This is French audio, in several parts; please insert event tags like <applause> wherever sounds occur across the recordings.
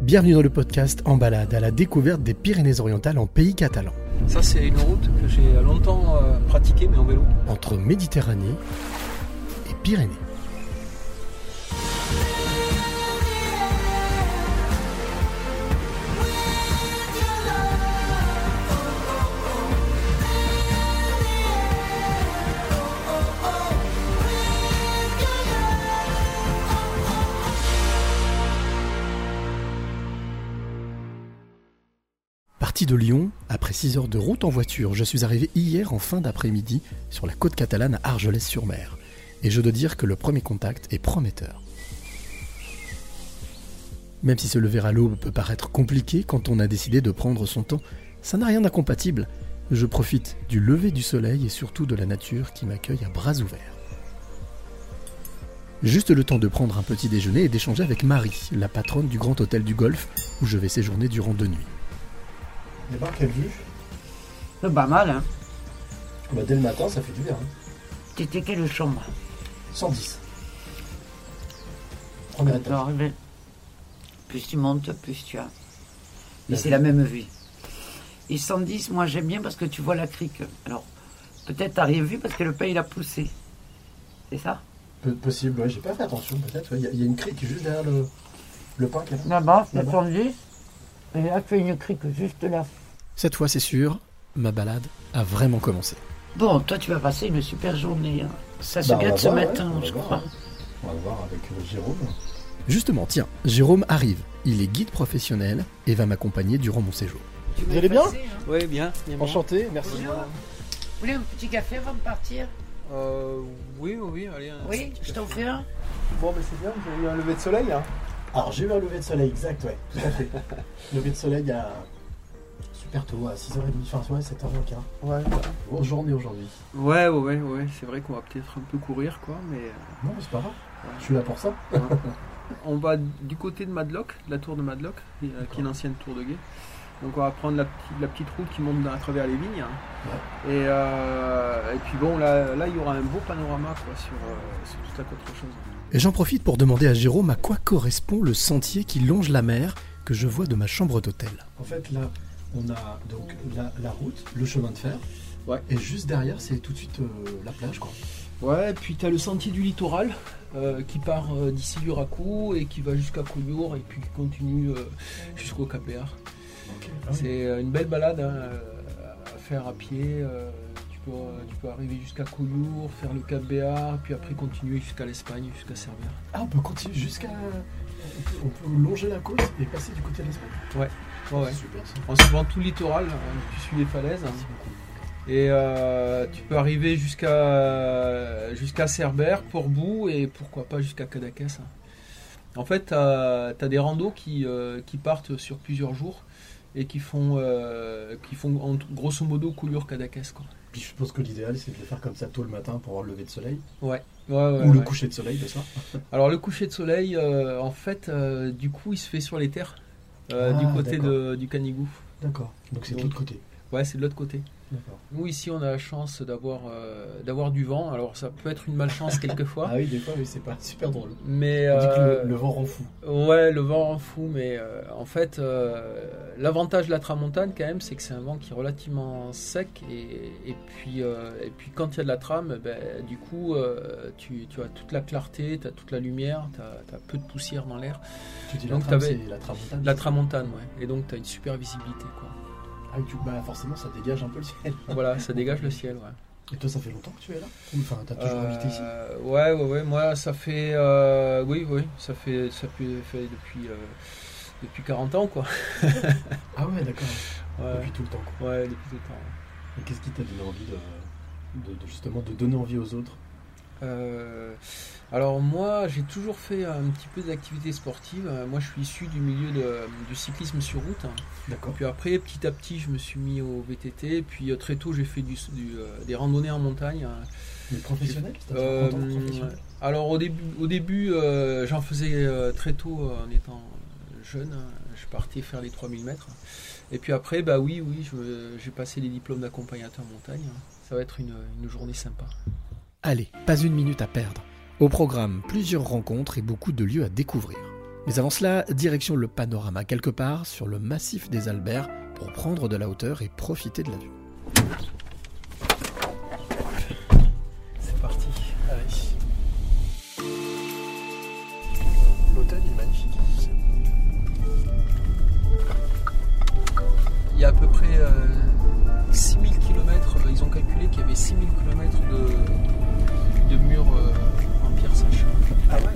Bienvenue dans le podcast En balade à la découverte des Pyrénées-Orientales en pays catalan. Ça, c'est une route que j'ai longtemps euh, pratiquée, mais en vélo. Entre Méditerranée et Pyrénées. Parti de Lyon, après 6 heures de route en voiture, je suis arrivé hier en fin d'après-midi sur la côte catalane à Argelès-sur-Mer. Et je dois dire que le premier contact est prometteur. Même si se lever à l'aube peut paraître compliqué quand on a décidé de prendre son temps, ça n'a rien d'incompatible. Je profite du lever du soleil et surtout de la nature qui m'accueille à bras ouverts. Juste le temps de prendre un petit déjeuner et d'échanger avec Marie, la patronne du Grand Hôtel du Golfe, où je vais séjourner durant deux nuits. Et par quelle vue C'est pas mal, hein. bah, Dès le matin, ça fait du bien. Hein. T'étais quelle chambre 110. Premier étage. Ben, Plus tu montes, plus tu as. Et c'est la même vue. Et 110, moi j'aime bien parce que tu vois la crique. Alors, peut-être t'as rien vu parce que le pain il a poussé. C'est ça? Possible, ouais, j'ai pas fait attention, peut-être. ouais. Il y, a- il y a une crique juste derrière le, le pain a là. Là-bas, c'est Là-bas. 110. Et là, tu as une crique juste là. Cette fois, c'est sûr, ma balade a vraiment commencé. Bon, toi tu vas passer une super journée. hein. Ça se Bah, on va gâte ce voir, ouais, matin, on va je voir, crois. On va voir avec euh, Jérôme. Justement, tiens, Jérôme arrive. Il est guide professionnel et va m'accompagner durant mon séjour. Tu Vous allez bien hein. Oui, bien. bien, bien. Enchanté, merci. Bonjour. Vous voulez un petit café avant de partir? Euh, oui, oui, oui, allez. un Oui, petit je t'en fais un. Bon, mais c'est bien, vous avez eu un lever de soleil. Hein Alors, j'ai eu un lever de soleil, exact, ouais, tout à fait. <laughs> lever de soleil à super tôt, à 6h30, enfin, ouais, 7h15. Ouais, grosse journée aujourd'hui. Ouais, ouais, ouais, ouais. C'est vrai qu'on va peut-être un peu courir, quoi, mais euh, Non, mais c'est pas grave, je suis là pour ça. on va du côté de Madlock, de la tour de Madlock, qui qui est l'ancienne tour de Guet. Donc on va prendre la, petite- la petite route qui monte à travers les vignes. hein. Et, euh, et puis bon, là, là, il y aura un beau panorama quoi, sur, euh, sur toute la côte rocheuse. Et j'en profite pour demander à Jérôme à quoi correspond le sentier qui longe la mer que je vois de ma chambre d'hôtel. En fait, là, on a donc la, la route, le chemin de fer. Ouais. Et juste derrière, c'est tout de suite euh, la plage, quoi. Ouais, et puis tu as le sentier du littoral euh, qui part euh, d'ici du Racou et qui va jusqu'à Couillour et puis qui continue euh, jusqu'au Cap Béar. C'est euh, une belle balade hein, euh, à faire à pied. euh, tu, peux, tu peux arriver jusqu'à Couillour, faire le Cap Béar, puis après continuer jusqu'à l'Espagne, jusqu'à Servières. Ah, on peut continuer jusqu'à. On peut, on peut longer la côte et passer du côté de l'Espagne. Ouais, ouais. C'est super ça. En suivant tout le littoral, hein, tu suis les falaises. Merci beaucoup. Et euh, tu peux arriver jusqu'à jusqu'à Cerbère, Portbou et pourquoi pas jusqu'à Cadaqués. hein. En fait, tu as, des randos qui, euh, qui partent sur plusieurs jours et qui font, euh, qui font en, grosso modo coulure Cadaqués. Quoi. Puis je pense que l'idéal, c'est de le faire comme ça tôt le matin pour avoir le lever de soleil. Ouais. Ouais, ouais, Ou le coucher de soleil, de ça. <laughs> Alors le coucher de soleil, euh, en fait, euh, du coup, il se fait sur les terres, euh, Ah, du côté d'accord. de- du Canigou. D'accord. Donc c'est de l'autre côté. Ouais, c'est de l'autre côté. Nous ici, on a la chance d'avoir euh, d'avoir du vent. Alors ça peut être une malchance quelquefois. <laughs> Ah oui, des fois, oui, c'est pas super drôle. Mais On dit que euh, le, le vent rend fou. ouais, le vent rend fou, mais euh, en fait, l'avantage de la tramontane quand même, c'est que c'est un vent qui est relativement sec et, et puis et puis quand il y a de la trame, ben, du coup, tu, tu as toute la clarté, tu as toute la lumière, tu as, peu de poussière dans l'air. Tu dis donc la trame, c'est la tramontane. La tramontane, ouais. Et donc tu as une super visibilité, quoi. Ah, tu- bah, forcément, ça dégage un peu le ciel. <laughs> Voilà, ça dégage le ciel, ouais. Et toi, ça fait longtemps que tu es là? Enfin, t'as toujours habité ici? Euh, ouais, ouais, ouais. Moi, ça fait, euh, oui, oui, ça fait, ça fait, fait depuis, euh, depuis 40 ans, quoi. <laughs> Ah ouais, d'accord. <laughs> Ouais, Depuis tout le temps. Quoi. ouais, depuis tout le temps. Et qu'est-ce qui t'a donné envie de, de- de- justement de donner envie aux autres? Euh, alors moi, j'ai toujours fait un petit peu d'activité sportive. Euh, Moi, je suis issu du milieu de- du cyclisme sur route. D'accord. Puis après, petit à petit, je me suis mis au VTT. Puis euh, très tôt, j'ai fait du, du, euh, des randonnées en montagne. Mais professionnel T'as Euh, professionnel alors au début, au début euh, j'en faisais euh, très tôt euh, en étant jeune. hein. Je partais faire les 3000 mètres. Et puis après, bah oui, oui, j'ai passé les diplômes d'accompagnateur montagne. Ça va être une, une journée sympa. Allez, pas une minute à perdre. Au programme, plusieurs rencontres et beaucoup de lieux à découvrir. Mais avant cela, direction le panorama quelque part sur le massif des Alberts pour prendre de la hauteur et profiter de la vue. C'est parti, allez. L'hôtel est magnifique. Il y a à peu près 6000 km, ils ont calculé qu'il y avait 6000 km de, de murs euh, en pierre sèche. Ah ouais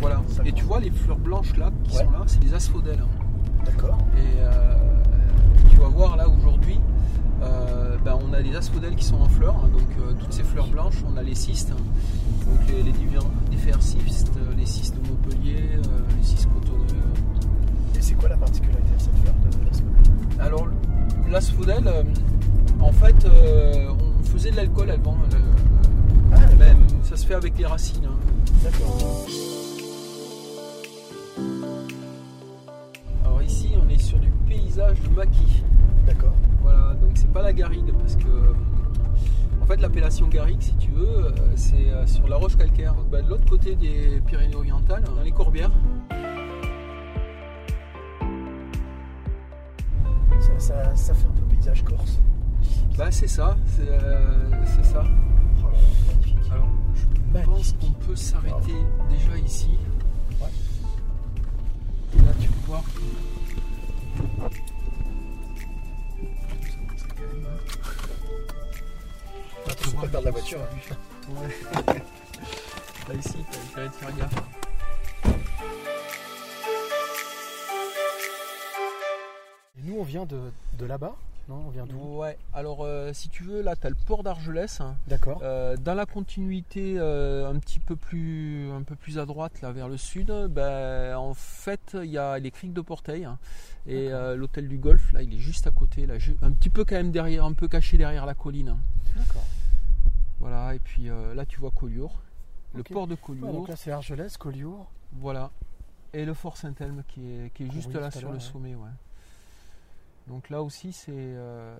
Voilà. et tu vois les fleurs blanches là qui sont là, c'est des asphodèles. Hein. D'accord. Et euh, tu vas voir là aujourd'hui, euh, ben, on a des asphodèles qui sont en fleurs. Hein. donc euh, toutes ces fleurs blanches, on a les cystes. Hein. donc les, les divers, cystes, les cystes de Montpellier, les cystes cotonneux. Et c'est quoi la particularité de cette fleur de l'asphodèle? Alors l'asphodèle, en fait, on faisait de l'alcool avant. Ah, même, ça se fait avec les racines. D'accord. Alors ici, on est sur du paysage du maquis. D'accord. Voilà, donc c'est pas la garrigue parce que en fait l'appellation garrigue, si tu veux, c'est euh, sur la roche calcaire. Bah, de l'autre côté des Pyrénées-Orientales, dans les Corbières. Ça, fait un peu paysage corse. Bah c'est ça, c'est euh, ça. Alors, je pense qu'on peut s'arrêter déjà ici. Et là, tu peux voir. Pas perdre la voiture. Ouais. <laughs> là, ici, t'as de faire gaffe. On vient de, de là-bas on vient d'où Ouais, alors euh, si tu veux, là tu as le port d'Argelès. Hein. D'accord. Euh, dans la continuité euh, un petit peu plus un peu plus à droite, là vers le sud, ben, en fait il y a les criques de Porteil hein. et l'hôtel du Golfe, là il est juste à côté, là, un petit peu quand même derrière, un peu caché derrière la colline. Hein. D'accord. Voilà, et puis là tu vois Collioure, le port de Collioure. donc là c'est Argelès, Collioure. Voilà. Et le fort Saint-Elme qui est, qui est ah juste là sur le sommet. Ouais. Donc là aussi, c'est euh,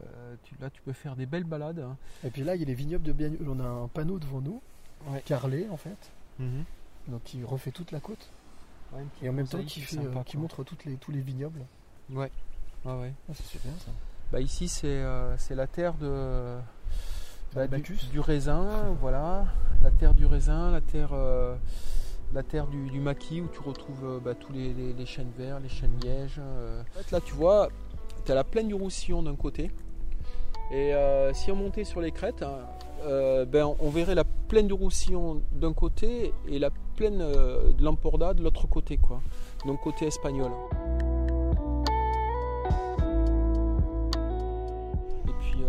là tu peux faire des belles balades. Hein. Et puis là, il y a les vignobles de Biagnoul. On a un panneau devant nous, carrelé en fait, mhm. donc qui refait toute la côte. et en même temps, qui, fait, euh, qui montre toutes les, tous les vignobles. Ouais, ouais, ouais. Ah, c'est super ça. Bah ici, c'est euh, la terre de bah, du, raisin, voilà, la terre du raisin, la terre la terre du, maquis où tu retrouves bah, tous les, les, chênes verts, les chênes lièges. là, tu vois, tu as la plaine du Roussillon d'un côté. Et euh, si on montait sur les crêtes, hein, euh, ben, on verrait la plaine du Roussillon d'un côté et la plaine euh, de l'Emporda de l'autre côté. Donc côté espagnol. Et puis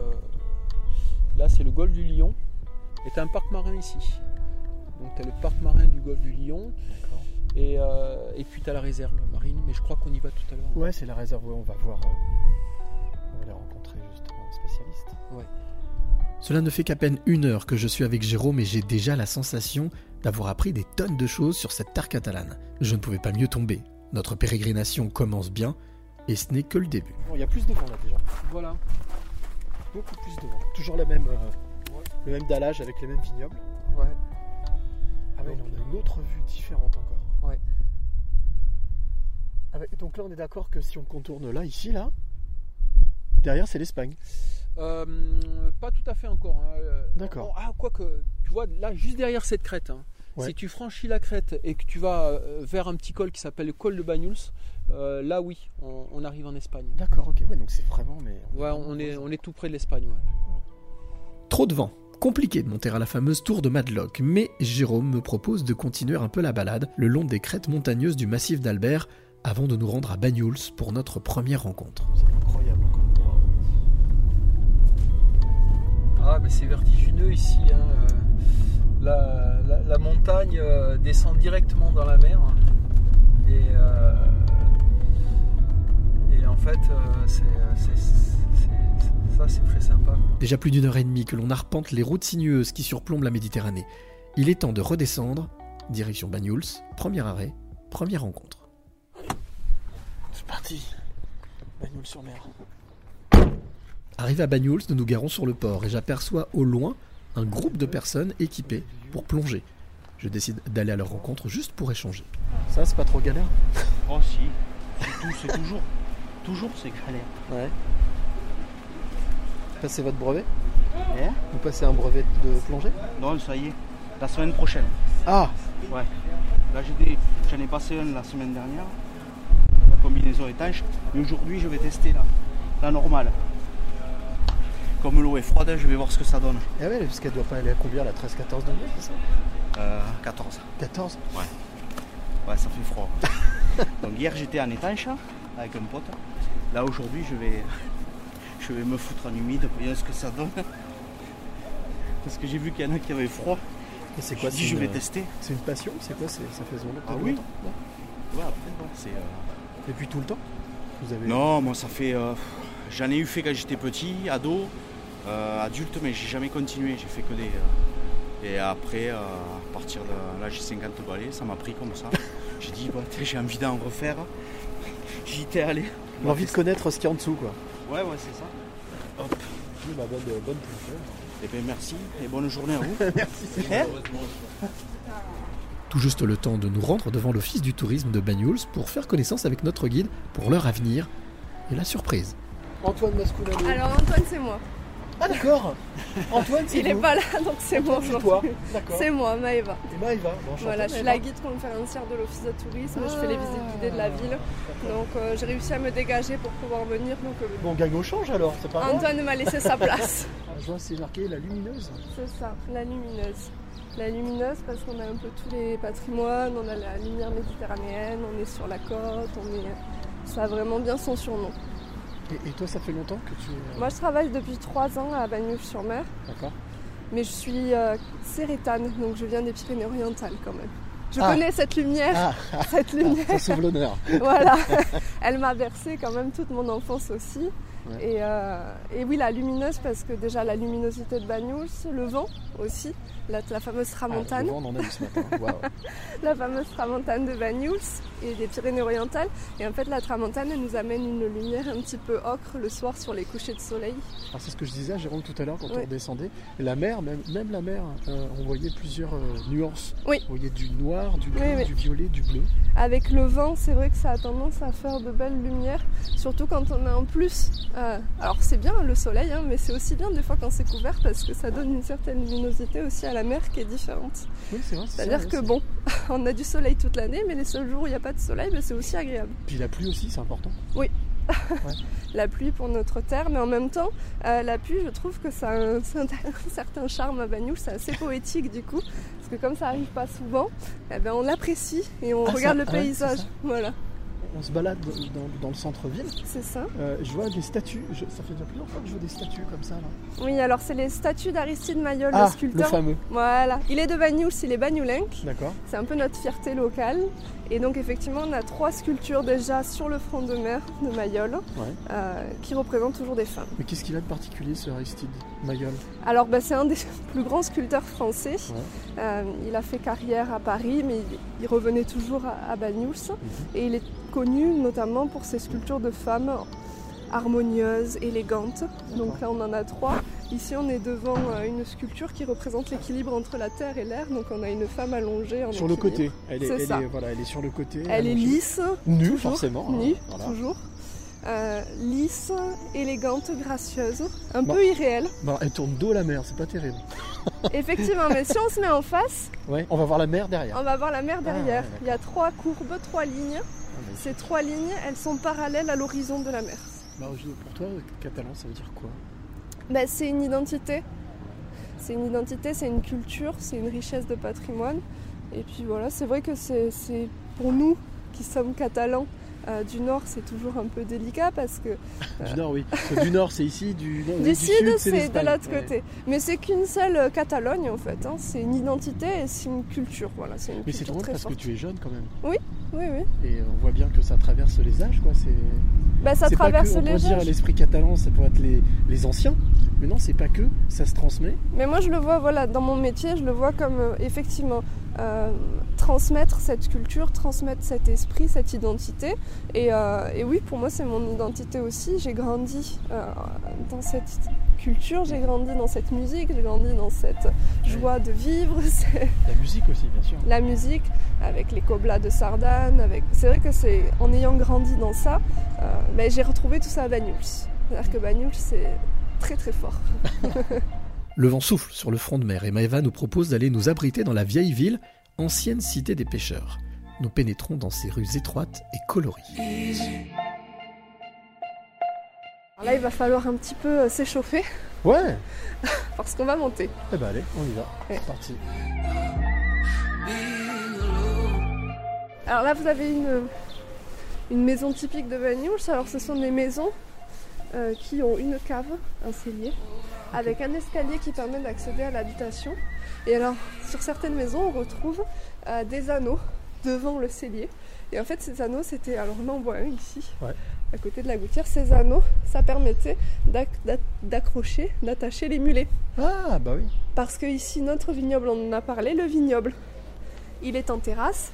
là, c'est le golfe du Lion. Et tu un parc marin ici. Donc tu as le parc marin du golfe du Lion. Et, et, puis tu as la réserve marine, mais je crois qu'on y va tout à l'heure. Ouais, c'est la réserve, on va voir rencontrer justement un spécialiste. Cela ne fait qu'à peine une heure que je suis avec Jérôme et j'ai déjà la sensation d'avoir appris des tonnes de choses sur cette terre catalane. Je ne pouvais pas mieux tomber. Notre pérégrination commence bien et ce n'est que le début. il y a plus de vent là déjà. Voilà. Beaucoup plus de vent. Toujours la même, euh, le même dallage avec les mêmes vignobles. Ouais. Ah ouais, on a une autre vue différente encore. Ouais. Ah donc là, on est d'accord que si on contourne là, ici, là, Derrière, c'est l'Espagne. Euh, pas tout à fait encore. Hein. Euh, D'accord. Ah, quoique, tu vois, là, juste derrière cette crête, hein, si tu franchis la crête et que tu vas euh, vers un petit col qui s'appelle le col de Banyuls, là, oui, on, arrive en Espagne. D'accord, ok. Ouais, donc c'est vraiment. Mais ouais, on est, on est tout près de l'Espagne. Trop de vent. Compliqué de monter à la fameuse tour de Madlock, mais Jérôme me propose de continuer un peu la balade le long des crêtes montagneuses du massif d'Albert avant de nous rendre à Banyuls pour notre première rencontre. Incroyable. Ah, mais c'est vertigineux ici. Hein. La, montagne euh, descend directement dans la mer. Hein. Et, euh, et en fait, euh, c'est, ça, c'est très sympa. Déjà plus d'une heure et demie que l'on arpente les routes sinueuses qui surplombent la Méditerranée. Il est temps de redescendre. Direction Banyuls, premier arrêt, première rencontre. C'est parti. Banyuls sur mer. Arrivé à Banyuls, nous nous garons sur le port et j'aperçois au loin un groupe de personnes équipées pour plonger. Je décide d'aller à leur rencontre juste pour échanger. Ça, c'est pas trop galère? Oh si, c'est toujours, toujours c'est galère. Ouais. Passez votre brevet Eh Vous passez un brevet de plongée Non, ça y est, la semaine prochaine. Ah Ouais. Là, j'ai des- j'en ai passé un la semaine dernière, la combinaison étanche, mais aujourd'hui, je vais tester la, la normale. Comme l'eau est froide, je vais voir ce que ça donne. Eh ouais, parce qu'elle doit pas aller à combien la 13-14 degrés, c'est ça Euh, 14. 14 Ouais, ça fait froid. <laughs> Donc hier, j'étais en étanche avec un pote. Là, aujourd'hui, je vais, je vais me foutre en humide voir ce que ça donne. Parce que j'ai vu qu'il y en a qui avaient froid. Et c'est Je quoi dis, je une- vais tester. C'est une passion C'est quoi Ça fait longtemps Ah depuis oui. Ouais, après, ouais, c'est, euh, Depuis tout le temps Vous avez... Non, moi ça fait. euh, J'en ai eu fait quand j'étais petit, ado, euh, adulte, mais j'ai jamais continué. J'ai fait que des. euh, et après, euh, à partir de là, j'ai 50 balais, ça m'a pris comme ça. j'ai dit, bah, <laughs> j'ai envie d'en refaire. J'y étais allé. L'envie de connaître ce qu'il y a en dessous, quoi. Ouais, ouais, c'est ça. Hop. Oui, bah, bonne, bonne. Et bien merci et bonne journée à vous. <laughs> Merci, c'est Hein Tout juste le temps de nous rendre devant l'office du tourisme de Banyuls pour faire connaissance avec notre guide pour leur avenir et la surprise. Antoine Mascoulano. Alors Antoine c'est moi. Ah d'accord Antoine, c'est Il est vous. pas là donc c'est moi Antoine, c'est toi. aujourd'hui. D'accord. C'est moi, Maëva. Et Maëva. Bon, Voilà, je suis la guide conférencière de l'office de tourisme, je fais les Ah. visites guidées de la ville. Donc euh, j'ai réussi à me dégager pour pouvoir venir. Donc euh, Bon, gagne au change alors, c'est pas grave. Antoine m'a laissé sa place. <laughs> Ah, Je vois, c'est marqué la lumineuse. C'est ça, la lumineuse. La lumineuse parce qu'on a un peu tous les patrimoines, on a la lumière méditerranéenne, on est sur la côte, on est... ça a vraiment bien son surnom. Et, et toi, ça fait longtemps que tu es. Moi je travaille depuis trois ans à Bagnoules-sur-Mer, D'accord. mais je suis euh, sérétane, donc je viens des Pyrénées-Orientales quand même. Je Ah. connais cette lumière, Ah, <laughs> cette lumière. ça sauve l'honneur. <laughs> voilà, <laughs> elle m'a bercé quand même toute mon enfance aussi. Ouais. Et, euh, et oui, la lumineuse, parce que déjà la luminosité de Banyuls, le vent aussi, la, la fameuse tramontane, Ah, le vent, on en a ce matin. <laughs> La fameuse tramontane de Banyuls et des Pyrénées-Orientales. Et en fait, la tramontane, elle nous amène une lumière un petit peu ocre le soir sur les couchers de soleil. Alors, c'est ce que je disais à Jérôme tout à l'heure quand Oui. on descendait. La mer, même, même la mer, euh, on voyait plusieurs euh, nuances. Oui. On voyait du noir, du gris, oui. du violet, du bleu. Avec le vent, c'est vrai que ça a tendance à faire de belles lumières, surtout quand on a en plus. Euh, alors c'est bien le soleil, hein, mais c'est aussi bien des fois quand c'est couvert parce que ça donne une certaine luminosité aussi à la mer qui est différente. Oui, c'est vrai. C'est-à-dire que bon, <laughs> on a du soleil toute l'année, mais les seuls jours où il n'y a pas de soleil, ben, c'est aussi agréable. Puis la pluie aussi, c'est important. <laughs> La pluie pour notre terre, mais en même temps, euh, la pluie, je trouve que ça a un, <laughs> un certain charme à Bagnoul, c'est assez poétique du coup, parce que comme ça arrive pas souvent, eh ben, on l'apprécie et on Ah, regarde ça- le ah ouais, paysage. voilà, On se balade dans, dans le centre-ville. c'est ça. Euh, je vois des statues. Je- ça fait déjà plusieurs fois que je vois des statues comme ça. Là. Oui, alors c'est les statues d'Aristide Mayol, ah, le sculpteur. fameux. Voilà, il est de Bagnouls, il est bagnoulenc. D'accord. C'est un peu notre fierté locale. Et donc effectivement, on a trois sculptures déjà sur le front de mer de Mayol Ouais. euh, qui représentent toujours des femmes. Mais qu'est-ce qu'il a de particulier ce Aristide Mayol? Alors bah, c'est un des <laughs> plus grands sculpteurs français. Ouais. Euh, il a fait carrière à Paris, mais il, il revenait toujours à, à Bagnouls. Mhm. Et il est connu notamment pour ses sculptures de femmes harmonieuses, élégantes. Donc là, on en a trois. Ici, on est devant euh, une sculpture qui représente l'équilibre entre la terre et l'air. Donc on a une femme allongée en Sur le côté. Elle est, elle ça. est- voilà, elle est sur le côté. Elle est lisse, Nue, toujours, forcément. hein, nue, voilà. toujours. Euh, lisse, élégante, gracieuse, un Bon. peu irréelle. Bon, elle tourne dos à la mer, c'est pas terrible. <laughs> Effectivement, mais si on se met en face, Ouais, on va voir la mer derrière. on va voir la mer derrière. Ah, ouais, Il y a trois courbes, trois lignes. Ces trois lignes, elles sont parallèles à l'horizon de la mer. Bah, pour toi, catalan, ça veut dire quoi? Ben, c'est une identité. C'est une identité, c'est une culture, c'est une richesse de patrimoine. Et puis voilà, c'est vrai que c'est pour nous qui sommes catalans euh, du Nord, c'est toujours un peu délicat parce que <laughs> Du nord, oui. Du nord, c'est ici. Du, Euh. du, sud, c'est de l'autre Ouais. côté. Mais c'est qu'une seule euh, Catalogne en fait. hein. C'est une identité et c'est une culture. Voilà, une Mais c'est drôle parce forte. que tu es jeune quand même. Oui, oui. Et on voit bien que ça traverse les âges, quoi. C'est Bah, ça c'est pas traverse que, on les pourrait dire âges. l'esprit catalan, ça pourrait être les, les anciens. Mais non, c'est pas que, ça se transmet. Mais moi, je le vois, voilà, dans mon métier, je le vois comme euh, effectivement euh, transmettre cette culture, transmettre cet esprit, cette identité. Et, euh, et oui, pour moi, c'est mon identité aussi. J'ai grandi dans cette culture, j'ai grandi dans cette musique, j'ai grandi dans cette joie de vivre. <laughs> La musique aussi, bien sûr. La musique, avec les coblas de Sardane. Avec... C'est vrai que c'est en ayant grandi dans ça, euh, mais j'ai retrouvé tout ça à Banyuls. C'est-à-dire que Banyuls, c'est très très fort. <laughs> le vent souffle sur le front de mer et Maeva nous propose d'aller nous abriter dans la vieille ville, ancienne cité des pêcheurs. Nous pénétrons dans ces rues étroites et colorées. Là, il va falloir un petit peu euh, s'échauffer. Ouais <laughs> Parce qu'on va monter. Eh ben allez, on y va. C'est parti. Alors là, vous avez une, une maison typique de Banyuls. Alors, ce sont des maisons euh, qui ont une cave, un cellier, avec un escalier qui permet d'accéder à l'habitation. Et alors, sur certaines maisons, on retrouve euh, des anneaux devant le cellier. Et en fait, ces anneaux, c'était. Alors on voit un ici, à côté de la gouttière. Ces anneaux, ça permettait d'accrocher, d'attacher les mulets. Ah, bah oui. Parce que ici, notre vignoble, on en a parlé, le vignoble, il est en terrasse.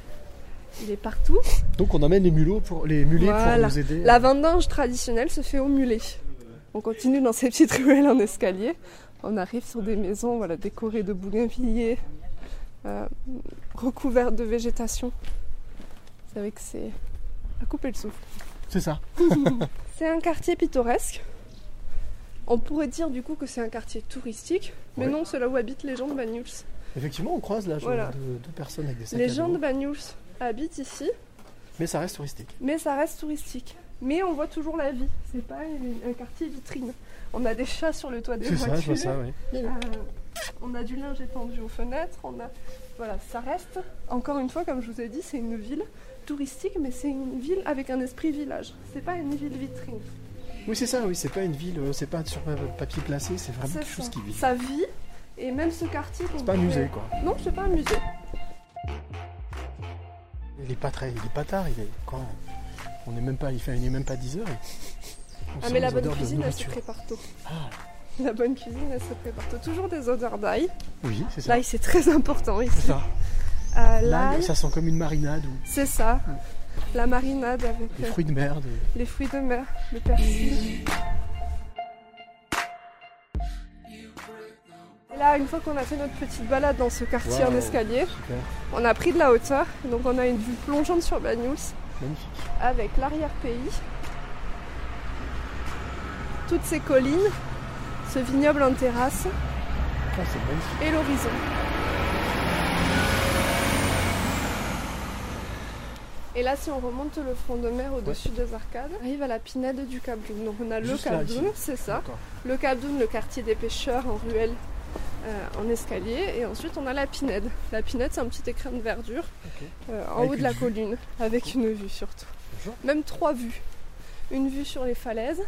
Il est partout. Donc on emmène les mulots pour les mulets pour nous aider. La vendange traditionnelle se fait au mulet. On continue dans ces petites ruelles en escalier. On arrive sur des maisons voilà, décorées de bougainvilliers, euh, recouvertes de végétation. C'est que c'est à couper le souffle. C'est ça. <laughs> c'est un quartier pittoresque. On pourrait dire du coup que c'est un quartier touristique, mais non, c'est là où habitent les gens de Banyuls. Effectivement, on croise là deux, personnes avec des sacs Les gens de Banyuls habitent ici. Mais ça reste touristique. Mais ça reste touristique. Mais on voit toujours la vie. C'est pas un quartier vitrine. On a des chats sur le toit des voitures. C'est ça, je vois ça, oui. Euh, on a du linge étendu aux fenêtres. On a, voilà, ça reste. Encore une fois, comme je vous ai dit, c'est une ville touristique, mais c'est une ville avec un esprit village. C'est pas une ville vitrine. Oui, c'est ça. Oui, c'est pas une ville. Euh, c'est pas sur papier placé. C'est vraiment quelque chose qui vit. Ça vit. Et même ce quartier. C'est pas un musée, quoi. Non, c'est pas un musée. Il est pas très, il est pas tard, il est quand on n'est même pas, il fait, il même pas 10 heures. ah mais la bonne cuisine elle se prépare tôt. Ah. La bonne cuisine elle se prépare tôt. Toujours des odeurs d'ail. Oui, c'est ça. L'ail c'est très important ici. C'est ça. Euh, l'ail, ça sent comme une marinade. C'est ça. La marinade avec les fruits de mer. Les fruits de mer, le persil. Là, une fois qu'on a fait notre petite balade dans ce quartier en escalier, on a pris de la hauteur. Donc on a une vue plongeante sur Banyuls. Avec l'arrière-pays. Toutes ces collines, ce vignoble en terrasse. Et l'horizon. Et là, si on remonte le front de mer au-dessus des arcades, on arrive à la pinède du Cabloun. Donc on a le Cabloun, c'est ça. Le Cabloun, le quartier des pêcheurs en ruelle euh, en escalier. Et ensuite, on a la pinède. La pinède, c'est un petit écrin de verdure euh, en haut de la colline, avec une vue surtout. Même trois vues. Une vue sur les falaises,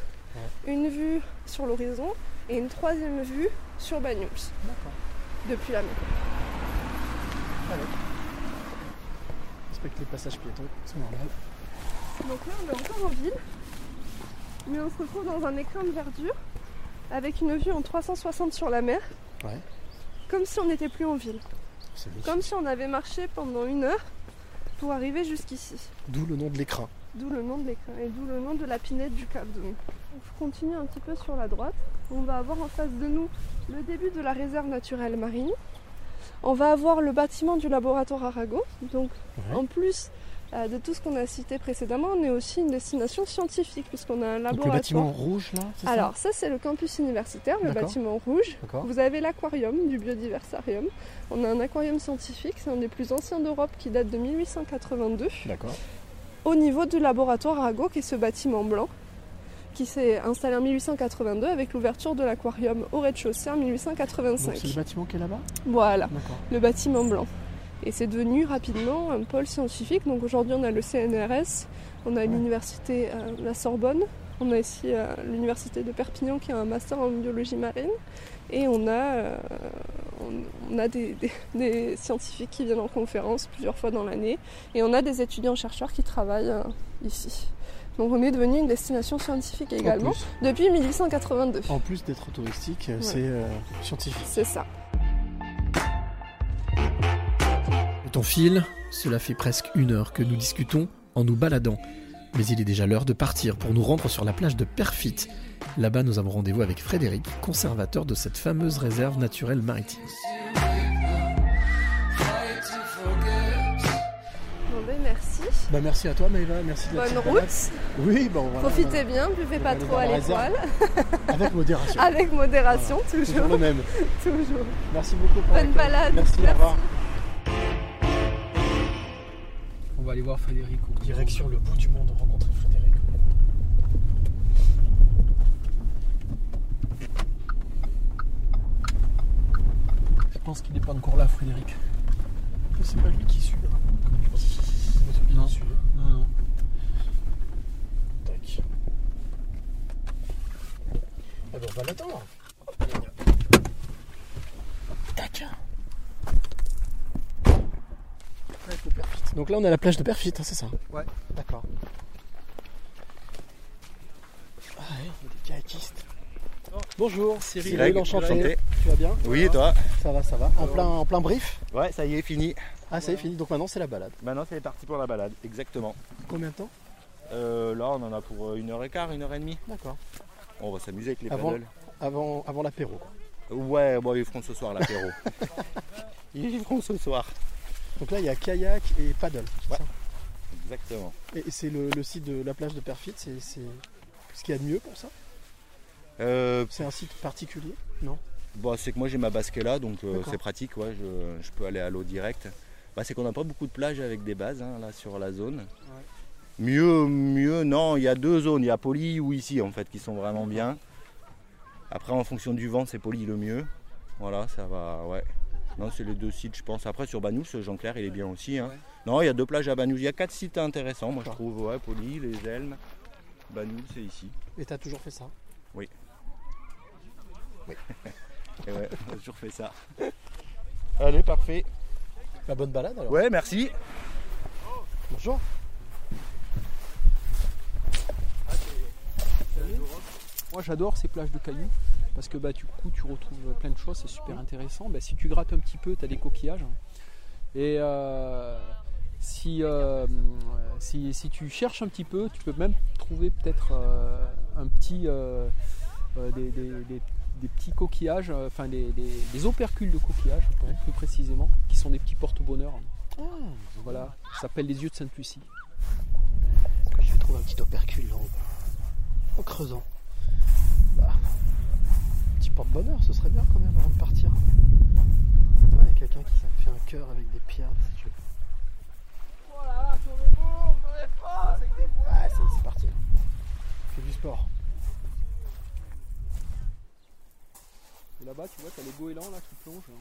une vue sur l'horizon et une troisième vue sur Banyuls. Depuis la mer. Respecte les passages piétons, c'est normal. Donc là, on est encore en ville, mais on se retrouve dans un écrin de verdure avec une vue en 360 sur la mer. Comme si on n'était plus en ville. Comme si on avait marché pendant une heure pour arriver jusqu'ici. D'où le nom de l'écran. D'où le nom de l'écran et d'où le nom de la pinette du Cap de On continue un petit peu sur la droite. On va avoir en face de nous le début de la réserve naturelle marine. On va avoir le bâtiment du laboratoire Arago. Donc en plus euh, de tout ce qu'on a cité précédemment, on est aussi une destination scientifique puisqu'on a un laboratoire. Donc le bâtiment rouge là Alors ça, c'est le campus universitaire, le bâtiment rouge. Vous avez l'aquarium du biodiversarium. On a un aquarium scientifique, c'est un des plus anciens d'Europe qui date de 1882. D'accord. Au niveau du laboratoire Arago, qui est ce bâtiment blanc qui s'est installé en 1882 avec l'ouverture de l'aquarium au rez-de-chaussée en 1885. C'est le bâtiment qui est là-bas? Voilà, le bâtiment blanc. Et c'est devenu rapidement un pôle scientifique. Donc aujourd'hui, on a le CNRS, on a l'université euh, la Sorbonne, on a ici euh, l'université de Perpignan qui a un master en biologie marine, et on a, euh, on, a des, scientifiques qui viennent en conférence plusieurs fois dans l'année, et on a des étudiants-chercheurs qui travaillent ici. Donc on est devenu une destination scientifique également depuis 1882. En plus d'être touristique, c'est scientifique. C'est ça. Le file, cela fait presque une heure que nous discutons en nous baladant. Mais il est déjà l'heure de partir pour nous rendre sur la plage de Perfit, Là-bas, nous avons rendez-vous avec Frédéric, conservateur de cette fameuse réserve naturelle maritime. Bah merci à toi Maëva, merci de la Bonne route. balade. Oui, bon voilà. Profitez bien, buvez on pas trop à l'étoile. <laughs> Avec modération. Avec modération, Toujours toujours. le même. <laughs> toujours. Merci beaucoup pour Bonne balade. Merci, au Merci. revoir. On va aller voir Frédéric. au- Direction le bout du monde, rencontrer Frédéric. Je pense qu'il n'est pas encore là, Frédéric. C'est pas lui qui suit. hein. Je pense que c'est moi qui Non. Non, non. Tac. Ah ben on va l'attendre. Tac. Perfit. Donc là on est à la plage de Perfit, hein, c'est ça Ouais. D'accord. Ah ouais, il y a des kayakistes. Bonjour, Cyril, Greg, enchanté. enchanté. Tu vas bien Oui, et toi Ça va, ça va. En plein, en plein brief Ouais, ça y est, fini. Ah, ça y est, fini. Donc maintenant c'est la balade. Maintenant, c'est parti pour la balade, exactement. Combien de temps? Euh, là, on en a pour euh, une heure et quart, une heure et demie. D'accord. On va s'amuser avec les Avant- paddles. Avant, avant l'apéro. Ouais, bon, ils feront ce soir l'apéro. <laughs> ils feront ce soir. Donc là il y a kayak et paddle. Ouais. ça? Exactement. Et c'est le, le site de la plage de Perfit, c'est ce qu'il y a de mieux pour ça? Euh, C'est un site particulier? Non? Bon, c'est que moi j'ai ma basket là, donc euh, c'est pratique, ouais, je, je peux aller à l'eau direct. Bah, c'est qu'on n'a pas beaucoup de plages avec des bases hein, là sur la zone. Mieux, mieux, non, il y a deux zones, il y a Poli ou ici en fait qui sont vraiment bien. Après en fonction du vent c'est Poli le mieux. Voilà, ça va, ouais. Non, c'est les deux sites je pense. Après sur Banous, Jean-Clair il est bien aussi. hein. Ouais. Non, il y a deux plages à Banous, il y a quatre sites intéressants moi je trouve, ouais, Poli, les Elmes, Banous c'est ici. Et t'as toujours fait ça? <laughs> Et ouais, on a toujours fait ça. <laughs> Allez, parfait. La bonne balade alors Ouais, merci. Bonjour Moi j'adore ces plages de cailloux parce que bah, du coup tu retrouves plein de choses, c'est super intéressant. Bah, si tu grattes un petit peu, tu as des coquillages. Et euh, si, euh, si, si tu cherches un petit peu, tu peux même trouver peut-être euh, un petit, euh, euh, des, des- des- des petits coquillages, euh, enfin des, des- des opercules de coquillages plus précisément, qui sont des petits porte-bonheur. Ah, Voilà, ça s'appelle les yeux de Sainte-Lucie. Est-ce que je vais trouver un petit opercule là, en, en creusant Bah, Petit porte-bonheur, ce serait bien quand même avant de partir. Il y a quelqu'un qui s'est fait un cœur avec des pierres. si tu veux. Ah, ça y est, c'est parti. là. Fais du sport. Et là-bas, tu vois, tu as les goélands là, qui plongent. là.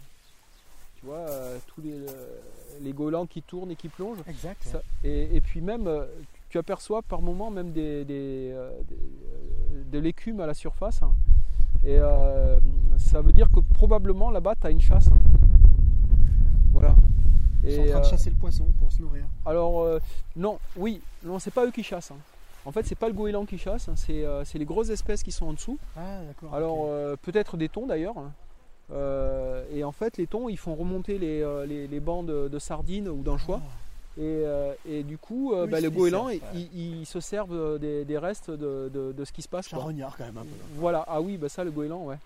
Tu vois, euh, tous les, euh, les goélands qui tournent et qui plongent. Exact. Ça- et, et puis même, euh, tu aperçois par moment même des, des, des, de l'écume à la surface. hein. Et euh, ça veut dire que probablement là-bas, tu as une chasse. hein. Voilà. Ils sont en train de chasser le poisson pour se nourrir. alors, euh, non, oui, non, c'est pas eux qui chassent. hein. En fait, c'est pas le goéland qui chasse, hein, c'est euh, c'est les grosses espèces qui sont en dessous. Ah, d'accord. Alors, euh, peut-être des thons d'ailleurs. hein. Euh, et en fait, les thons, ils font remonter les, les, les bancs de, sardines ou d'anchois. Et, euh, et du coup, Oui, bah, le goéland, ils, ils se servent des, des restes de, de- de ce qui se passe. quoi. Charognard quand même un peu. Voilà, ah oui, bah ça, le goéland, ouais.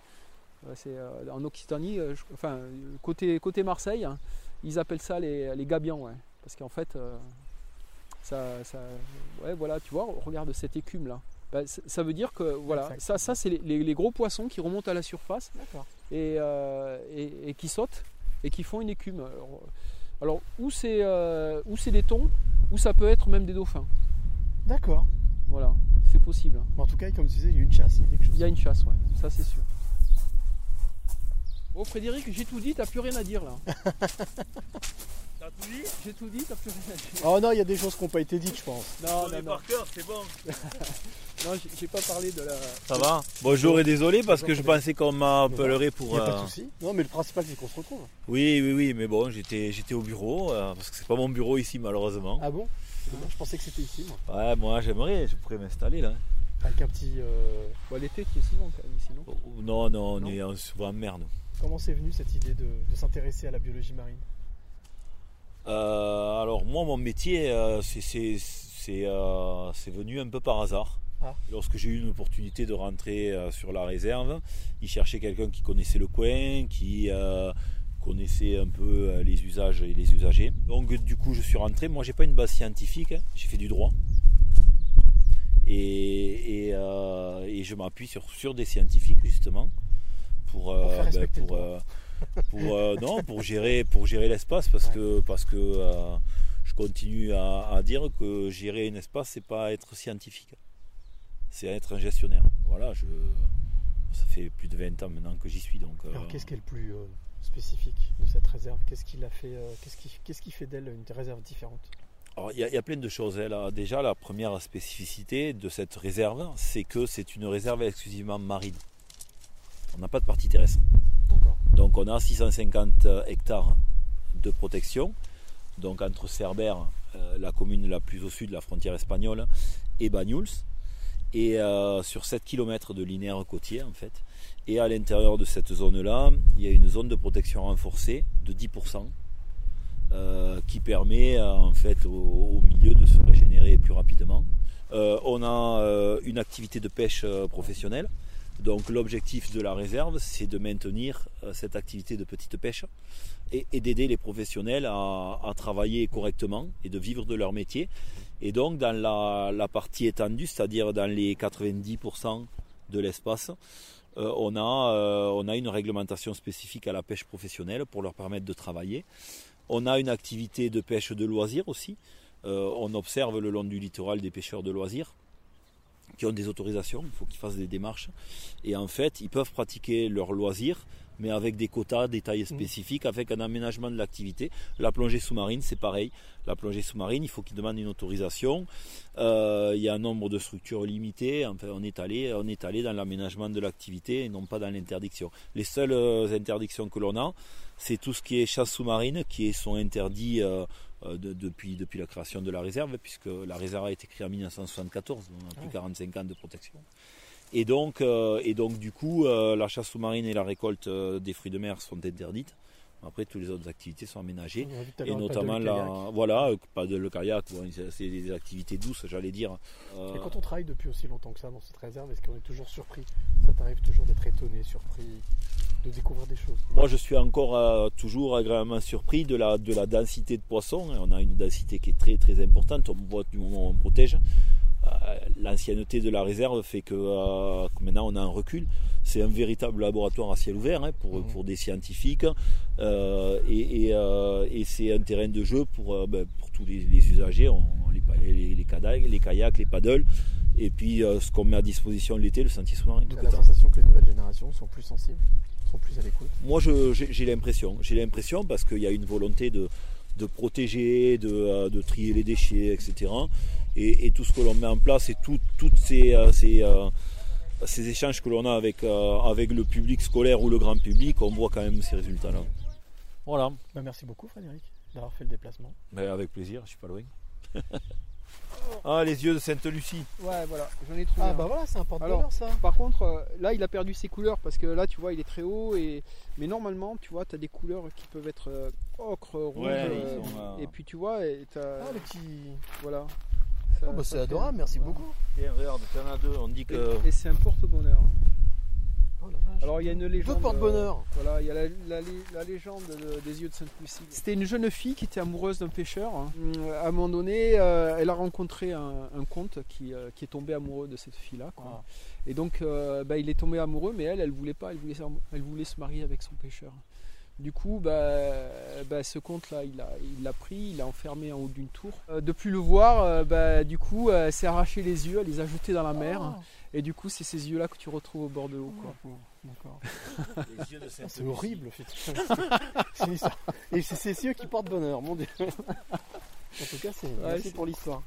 C'est, en Occitanie, je- enfin, côté, côté Marseille, hein, ils appellent ça les, les gabians, ouais. Parce qu'en fait, ça, ça- ouais, voilà, tu vois, regarde cette écume là. Bah, ça veut dire que, voilà, ça, ça c'est les, les- les gros poissons qui remontent à la surface et, euh, et- et qui sautent et qui font une écume. Alors, alors, ou c'est euh, c'est des thons, ou ça peut être même des dauphins. D'accord. Voilà, c'est possible. En tout cas, comme tu disais, il y a une chasse. il y a. Il y a une chasse, ouais, ça c'est sûr. Bon Frédéric, j'ai tout dit, t'as plus rien à dire là. <laughs> T'as tout dit J'ai tout dit, t'as plus rien à dire. Oh non, il y a des choses qui n'ont pas été dites, je pense. Non, On non, non, par cœur, c'est bon. <laughs> non j'ai- j'ai pas parlé de la. Ça va? Bonjour et désolé parce que je pensais qu'on m'appellerait Il pour. n'y a pas euh, de souci. Non, mais le principal, c'est qu'on se retrouve. Oui, oui, oui, mais bon, j'étais, j'étais au bureau euh, parce que c'est pas mon bureau ici malheureusement. Ah bon? C'est dommage, Je pensais que c'était ici, moi. Ouais, moi j'aimerais, je pourrais m'installer là. Avec un petit. euh, Bon, l'été, tu es souvent quand même ici, non? Oh, Non, non, on Non? est en- souvent en merde. Comment c'est venu cette idée de, de s'intéresser à la biologie marine? Euh, alors moi, mon métier, euh, c'est, euh, c'est venu un peu par hasard. Ah. Lorsque j'ai eu une opportunité de rentrer sur la réserve, ils cherchaient quelqu'un qui connaissait le coin, qui connaissait un peu les usages et les usagers. Donc du coup, je suis rentré. Moi, j'ai pas une base scientifique, hein. j'ai fait du droit. Et, et, et je m'appuie sur, sur des scientifiques justement pour, Pour ben, pour, pour, euh, non, pour gérer, pour gérer l'espace parce Ouais. que, parce que euh, je continue à, à dire que gérer un espace, c'est pas être scientifique, c'est être un gestionnaire. Voilà, je, ça fait plus de 20 ans maintenant que j'y suis. Donc, euh, Alors qu'est-ce qui est le plus spécifique de cette réserve? Qu'est-ce qui l'a fait Qu'est-ce qui, qu'est-ce qui fait d'elle une réserve différente? Alors, il y, a- il y a plein de choses. là. Déjà, la première spécificité de cette réserve, c'est que c'est une réserve exclusivement marine. On n'a pas de partie terrestre. D'accord. Donc on a 650 hectares de protection, donc entre Cerbère, euh, la commune la plus au sud de la frontière espagnole, et Banyuls, et euh, sur 7 km de linéaire côtier en fait. Et à l'intérieur de cette zone-là, il y a une zone de protection renforcée de 10%, euh, qui permet euh, en fait au, milieu de se régénérer plus rapidement. Euh, on a euh, une activité de pêche euh, professionnelle. Donc l'objectif de la réserve, c'est de maintenir euh, cette activité de petite pêche et, d'aider les professionnels à, travailler correctement et de vivre de leur métier. Et donc dans la, partie étendue, c'est-à-dire dans les 90% de l'espace, euh, on, a, euh, on a une réglementation spécifique à la pêche professionnelle pour leur permettre de travailler. On a une activité de pêche de loisirs aussi. On observe le long du littoral des pêcheurs de loisirs qui ont des autorisations, il faut qu'ils fassent des démarches. Et en fait, ils peuvent pratiquer leurs loisirs, mais avec des quotas, des tailles spécifiques, avec un aménagement de l'activité. La plongée sous-marine, c'est pareil. La plongée sous-marine, il faut qu'ils demandent une autorisation. Euh, il y a un nombre de structures limitées. Enfin, on est allé, on est allé dans l'aménagement de l'activité et non pas dans l'interdiction. Les seules euh, interdictions que l'on a, c'est tout ce qui est chasse sous-marine, qui sont interdits euh, de- depuis, depuis la création de la réserve, puisque la réserve a été créée en 1974, donc on a plus Ouais. 45 ans de protection. Et donc, euh, et donc du coup, euh, la chasse sous-marine et la récolte euh, des fruits de mer sont interdites. Après, toutes les autres activités sont aménagées. Et notamment la, voilà, euh, pas de le kayak, bon, c'est c'est des activités douces, j'allais dire. Euh, Et quand on travaille depuis aussi longtemps que ça dans cette réserve, est-ce qu'on est toujours surpris? Ça t'arrive toujours d'être étonné, surpris, de découvrir des choses Moi, je suis encore euh, toujours agréablement surpris de la, de la densité de poissons. On a une densité qui est très très importante. On voit du moment où on protège. Euh, L'ancienneté de la réserve fait que, euh, que maintenant on a un recul. C'est un véritable laboratoire à ciel ouvert hein, pour, Mhm. pour des scientifiques. Et et, et c'est un terrain de jeu pour, ben, pour tous les, les usagers. On- les, les, les kayaks, les kayaks, les paddles. Et puis euh, ce qu'on met à disposition l'été, le sentier sous-marin. La sensation que les nouvelles générations sont plus sensibles, sont plus à l'écoute Moi, je- j'ai l'impression. J'ai l'impression parce qu'il y a une volonté de, de protéger, de, euh, de trier les déchets, etc. Et, et tout ce que l'on met en place et tout- toutes ces, euh, ces, euh, ces échanges que l'on a avec, euh, avec le public scolaire ou le grand public, on voit quand même ces résultats-là. Voilà. Bah, Merci beaucoup Frédéric d'avoir fait le déplacement. Mais avec plaisir, je suis pas loin. <laughs> ah, les yeux de Sainte-Lucie. Ouais, voilà, j'en ai trouvé. Ah un. bah voilà, c'est un porte-bonheur ça Par contre, euh, là, il a perdu ses couleurs parce que là, tu vois, il est très haut. Et... Mais normalement, tu vois, tu as des couleurs qui peuvent être euh, ocre, rouge. Ouais, euh, ils sont, euh, Et puis, tu vois, et t'as- Ah les petits... voilà. Ça- Oh, bah, c'est adorable, merci beaucoup. Tiens, regarde, il y en a deux. On dit que. Et, et c'est un porte-bonheur. Oh. Alors, il y a une légende. Deux porte-bonheur. euh, Voilà, il y a la, la- la légende de- des yeux de Sainte-Lucie. C'était une jeune fille qui était amoureuse d'un pêcheur. hein. À un moment donné, euh, elle a rencontré un, un comte qui, euh, qui est tombé amoureux de cette fille-là. quoi. Ah. Et donc, euh, bah, il est tombé amoureux, mais elle, elle voulait pas, elle voulait, se- elle voulait se marier avec son pêcheur. Du coup, bah, bah, ce comte-là, il l'a il l'a pris, il l'a enfermé en haut d'une tour. Euh, de plus le voir, euh, bah, du coup, euh, elle s'est arraché les yeux, elle les a jetés dans la mer. Ah. Et du coup, c'est ces yeux-là que tu retrouves au bord de l'eau. quoi. D'accord. Les yeux de Ah, C'est horrible. C'est ça. Et c'est ces yeux qui portent bonheur, mon dieu. En tout cas, c'est merci pour l'histoire.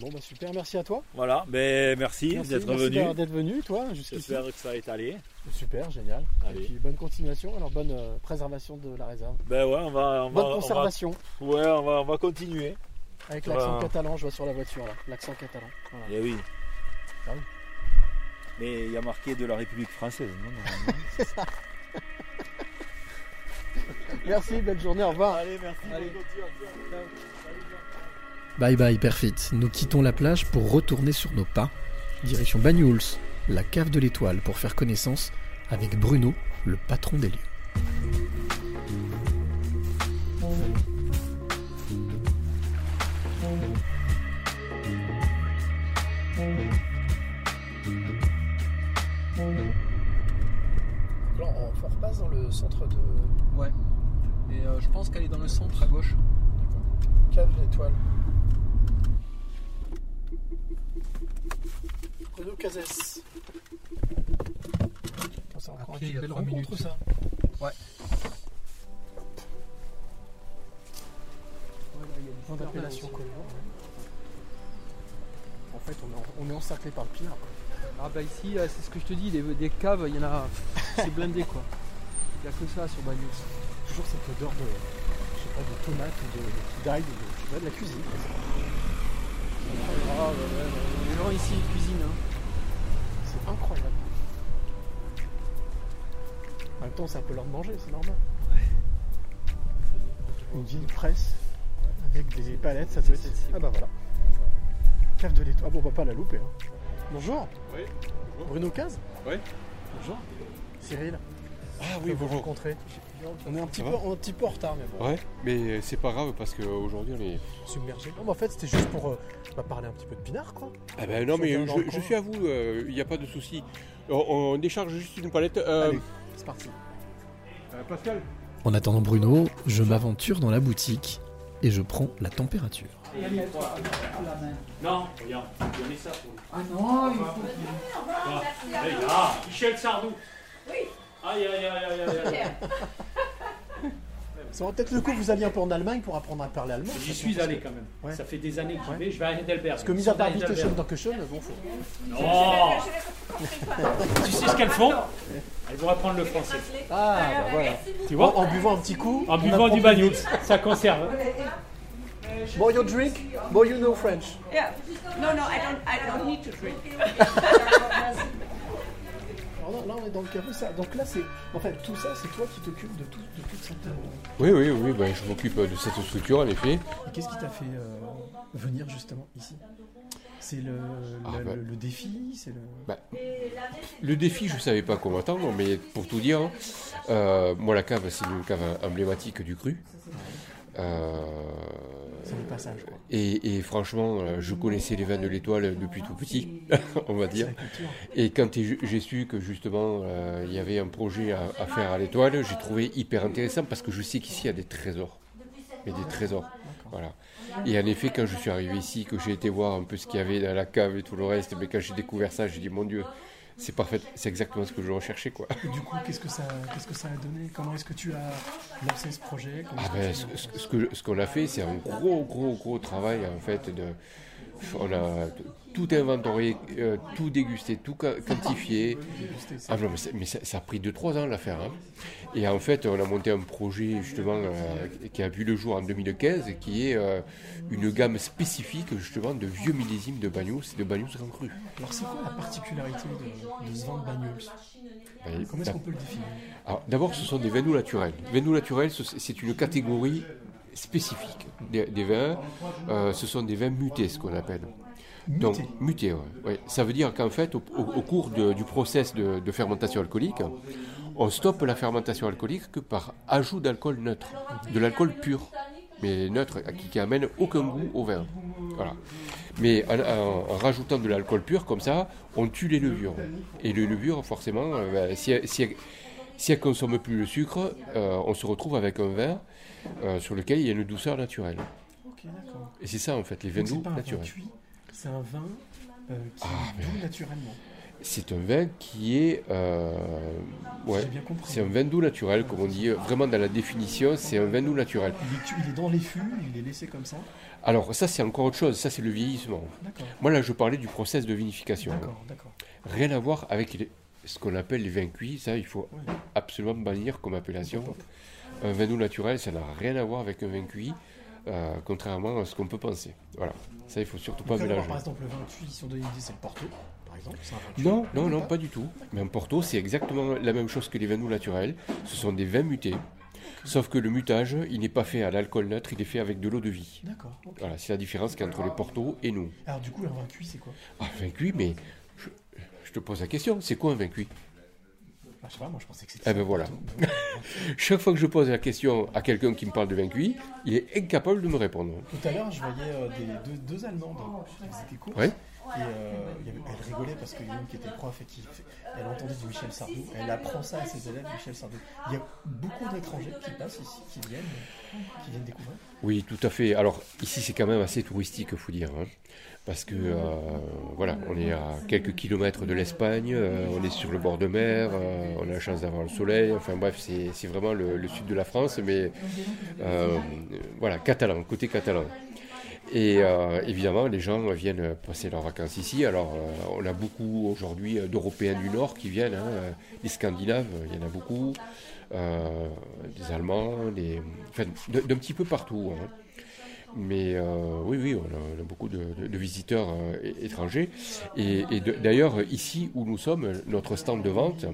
Bon bah super, merci à toi. Voilà, ben merci, Merci, d'être merci venu. d'avoir- d'être venu, toi, jusqu'ici. J'espère que ça est allé. Super, génial. Allez. Et puis bonne continuation, alors bonne euh, préservation de la réserve. Ben ouais, on va, on va, Bonne on va- conservation. ouais, on va, on va continuer. Avec l'accent catalan, je vois sur la voiture là. L'accent catalan. Voilà. Eh oui. Ah oui. Mais il y a marqué de la République française, non <laughs> Merci, belle journée, au revoir. Allez, merci. Allez. Bye bye Perfit, nous quittons la plage pour retourner sur nos pas. Direction Banyuls, la cave de l'étoile pour faire connaissance avec Bruno, le patron des lieux. Dans le centre de Ouais. Et euh, je pense qu'elle est dans le centre à gauche. cave l'étoile. Bruno Cazès. C'est encore pied, il y une a belle trois rencontre minutes. ça. Ouais. Point d'appellation. En fait, on est, en- on est encerclé par le pire. Ah bah ici, euh, c'est ce que je te dis, des, des caves, il y en a. C'est blindé quoi. Il n'y a que ça sur Bagnous. Toujours cette odeur de, je sais pas, de tomates ou de d'ail, de, je sais pas, de la cuisine. Ah, ouais, ouais, ouais. Les gens ici ils cuisinent. Hein. C'est incroyable. En même temps, c'est un peu l'heure de manger, c'est normal. Une ville presse avec des palettes, ça doit être. Ah bah voilà. Cave de l'étoile. Ah bon, on va pas la louper. Hein. Bonjour. Oui, Bruno Caz Oui. Bonjour. Cyril. Ah on oui, bonjour. rencontrer. On est un petit, peu, un petit peu en retard, mais bon. Ouais, mais c'est pas grave parce qu'aujourd'hui on est. Submergé. Non, mais en fait, c'était juste pour euh, bah, parler un petit peu de pinard, quoi. Ah ben non, mais je, suis à vous, il n'y a pas de souci. On, on décharge juste une palette. euh, Allez, c'est parti. euh, Pascal En attendant Bruno, je m'aventure dans la boutique et je prends la température. Non, regarde, donnez ça pour Ah non, il faut ah, Michel Sardou. Oui. Aïe, aïe, aïe, aïe, aïe, aïe. Ça aurait peut-être le coup que vous alliez un peu en Allemagne pour apprendre à parler allemand. J'y suis allé quand même. Ouais. Ça fait des années que j'y Ouais. vais. Je vais à Heidelberg. Parce que mis à part Bittechen dans Kuchen, bon, faut. Non Tu sais ce qu'elles font Elles vont apprendre le français. Ah, bah voilà. Tu vois en buvant un petit coup. En buvant du plus bagnoul, vite. ça conserve. More you drink, more you know French. Yeah. No, no, I don't. I don't need to drink. <laughs> On est dans le café. Ça. Donc là, c'est. En fait, tout ça, c'est toi qui t'occupes de, tout, de toute cette. euh, Oui, oui, oui, ben, je m'occupe de cette structure en effet. Et qu'est-ce qui t'a fait euh, venir justement ici? C'est le, Ah, bah. le- le défi C'est le. Bah, le défi, je ne savais pas comment attendre, mais pour tout dire, euh, moi la cave, c'est une cave emblématique du cru. Euh, C'est le passage, quoi. et, et franchement, euh, je connaissais les vins de l'étoile depuis tout petit, <laughs> on va dire. Et quand j'ai su que justement euh, il y avait un projet à, à faire à l'étoile, j'ai trouvé hyper intéressant parce que je sais qu'ici il y a des trésors. Mais des trésors. Voilà. Et en effet, quand je suis arrivé ici, que j'ai été voir un peu ce qu'il y avait dans la cave et tout le reste, mais quand j'ai découvert ça, j'ai dit mon Dieu, c'est parfait, c'est exactement ce que je recherchais quoi. Et du coup, qu'est-ce que ça, qu'est-ce que ça a donné? Comment est-ce que tu as lancé ce projet? Ah ben, ce, que ce qu'on a fait, c'est un gros, gros, gros travail en fait de. On a tout inventorié, euh, tout dégusté, tout quantifié. Ah non, mais, ça, ça a pris 2-3 ans l'affaire. Hein. Et en fait, on a monté un projet justement euh, qui a vu le jour en 2015, qui est euh, une gamme spécifique justement de vieux millésimes de Bagnous et de Bagnous Grand Cru. Alors, c'est quoi la particularité de, de ce vin de Et Comment est-ce qu'on peut le définir? Alors, d'abord, ce sont des vins doux naturels. Vins doux naturels, ce- c'est une catégorie spécifique des, des vins. Euh, ce sont des vins mutés, ce qu'on appelle. Donc, ouais. Ouais. Ça veut dire qu'en fait, au, au- au cours de- du process de, de fermentation alcoolique, on stoppe la fermentation alcoolique que par ajout d'alcool neutre, de l'alcool pur, mais neutre, qui, qui amène aucun goût au vin. Voilà. Mais en, en- en rajoutant de l'alcool pur comme ça, on tue les levures. Et les levures, forcément, euh, ben, si, elles- si, elles- si elles ne consomment plus le sucre, euh, on se retrouve avec un vin euh, sur lequel il y a une douceur naturelle. Et c'est ça en fait, les vins doux naturels. cuit, c'est un vin euh, qui Ah, est doux naturellement. C'est un vin qui est. euh, ouais, c'est un vin doux naturel, comme on dit vraiment dans la définition, c'est un vin doux naturel. Il est, tu- il est dans les fûts, il est laissé comme ça. Alors, ça, c'est encore autre chose, ça, c'est le vieillissement. Moi, là, je parlais du process de vinification. D'accord, d'accord. Rien à voir avec les- ce qu'on appelle les vins cuits, ça, il faut absolument bannir comme appellation. Un vin doux naturel, ça n'a rien à voir avec un vin cuit, euh, contrairement à ce qu'on peut penser. Voilà, ça, il faut surtout pas mélanger. par exemple, le vin cuit, si on donne une idée, c'est le Porto, par exemple. un. Non, non, non, Pas. pas du tout. Mais un Porto, c'est exactement la même chose que les vins doux naturels. Ce sont des vins mutés. Sauf que le mutage, il n'est pas fait à l'alcool neutre, il est fait avec de l'eau de vie. D'accord. Voilà, c'est la différence qu'entre les Porto et nous. Alors du coup, un vin cuit, c'est quoi? Ah, vin cuit, mais je, je te pose la question, c'est quoi un vin cuit? Bah, Je sais pas, moi je pensais que c'était. Eh ben voilà. <laughs> Chaque fois que je pose la question à quelqu'un qui me parle de vin cuit, il est incapable de me répondre. Tout à l'heure, je voyais euh, des, deux, deux Allemandes qui faisaient courses. Ouais. Et euh, elle rigolait parce qu'il y a une qui était prof et qui elle entendait du Michel Sardou. Elle apprend ça à ses élèves, Michel Sardou. Il y a beaucoup d'étrangers qui passent ici, qui viennent, qui viennent découvrir. Oui, tout à fait. Alors ici, c'est quand même assez touristique, il faut dire. hein. Parce que euh, voilà, on est à quelques kilomètres de l'Espagne, euh, on est sur le bord de mer, euh, on a la chance d'avoir le soleil. Enfin bref, c'est vraiment le, sud de la France, mais voilà, catalan, côté catalan. Et évidemment, les gens viennent passer leurs vacances ici. Alors, on a beaucoup aujourd'hui d'Européens du Nord qui viennent, hein, les Scandinaves, il y en a beaucoup, des Allemands, des, enfin, d'un petit peu partout. hein. Mais euh, oui, oui, on a, on a beaucoup de, de- de visiteurs euh, étrangers. Et, d'ailleurs, ici où nous sommes, notre stand de vente,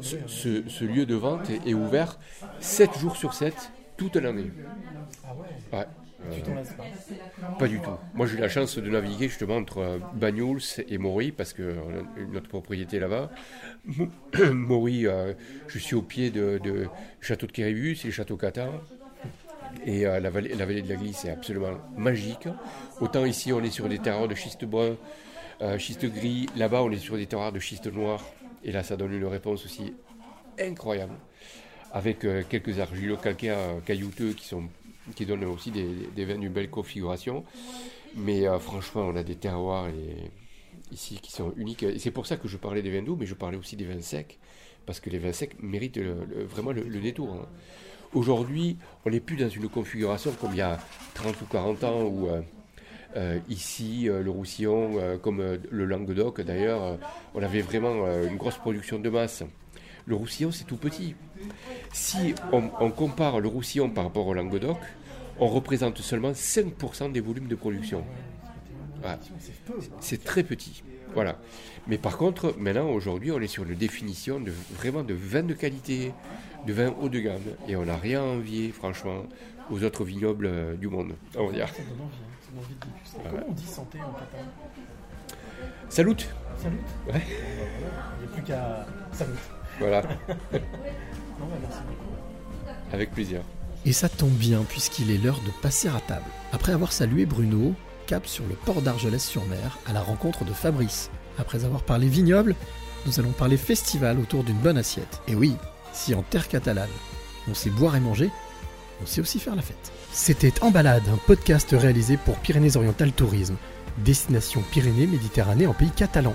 ce, ce- ce lieu de vente est, ouvert 7 jours sur 7, toute l'année. Ah ouais? Tu Euh, t'en lasses pas? Pas du tout. Moi, j'ai eu la chance de naviguer justement entre Banyuls et Maury parce que notre propriété là-bas. <coughs> Maury, je suis au pied de, de château de Kéribus et château Qatar. Et euh, la, vallée, de la Glisse est absolument magique. Autant ici, on est sur des terroirs de schiste brun, euh, schiste gris. Là-bas, on est sur des terroirs de schiste noir. Et là, ça donne une réponse aussi incroyable. Avec euh, quelques argilo-calcaires euh, caillouteux qui, sont, qui donnent aussi des, vins d'une belle configuration. Mais franchement, on a des terroirs ici qui sont uniques. C'est pour ça que je parlais des vins doux, mais je parlais aussi des vins secs. Parce que les vins secs méritent vraiment le, le détour. hein. Aujourd'hui, on n'est plus dans une configuration comme il y a 30 ou 40 ans où euh, euh, ici, euh, le Roussillon, comme le Languedoc d'ailleurs, on avait vraiment une grosse production de masse. Le Roussillon, c'est tout petit. Si on, on compare le Roussillon par rapport au Languedoc, on représente seulement 5% des volumes de production. C'est très petit. Voilà. Mais par contre, maintenant, aujourd'hui, on est sur une définition de, vraiment de vin de qualité, de vin haut de gamme. Et on n'a rien à envier, franchement, aux autres vignobles euh, du monde, on va dire. Ça donne envie, ça donne envie de déguster. Ouais. Comment on dit santé en catalan Salut Salut Ouais. Il n'y a plus qu'à. Salut Voilà. <laughs> <laughs> Non, bah, merci beaucoup. Avec plaisir. Et ça tombe bien puisqu'il est l'heure de passer à table. Après avoir salué Bruno, sur le port d'Argelès-sur-Mer à la rencontre de Fabrice. Après avoir parlé vignoble, nous allons parler festival autour d'une bonne assiette. Et oui, si en terre catalane, on sait boire et manger, on sait aussi faire la fête. C'était En Balade, un podcast réalisé pour Pyrénées-Orientales Tourisme, destination Pyrénées-Méditerranée en pays catalan.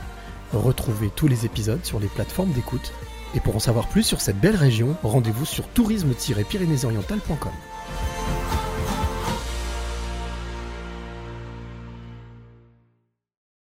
Retrouvez tous les épisodes sur les plateformes d'écoute. Et pour en savoir plus sur cette belle région, rendez-vous sur tourisme-pyrénéesorientales.com.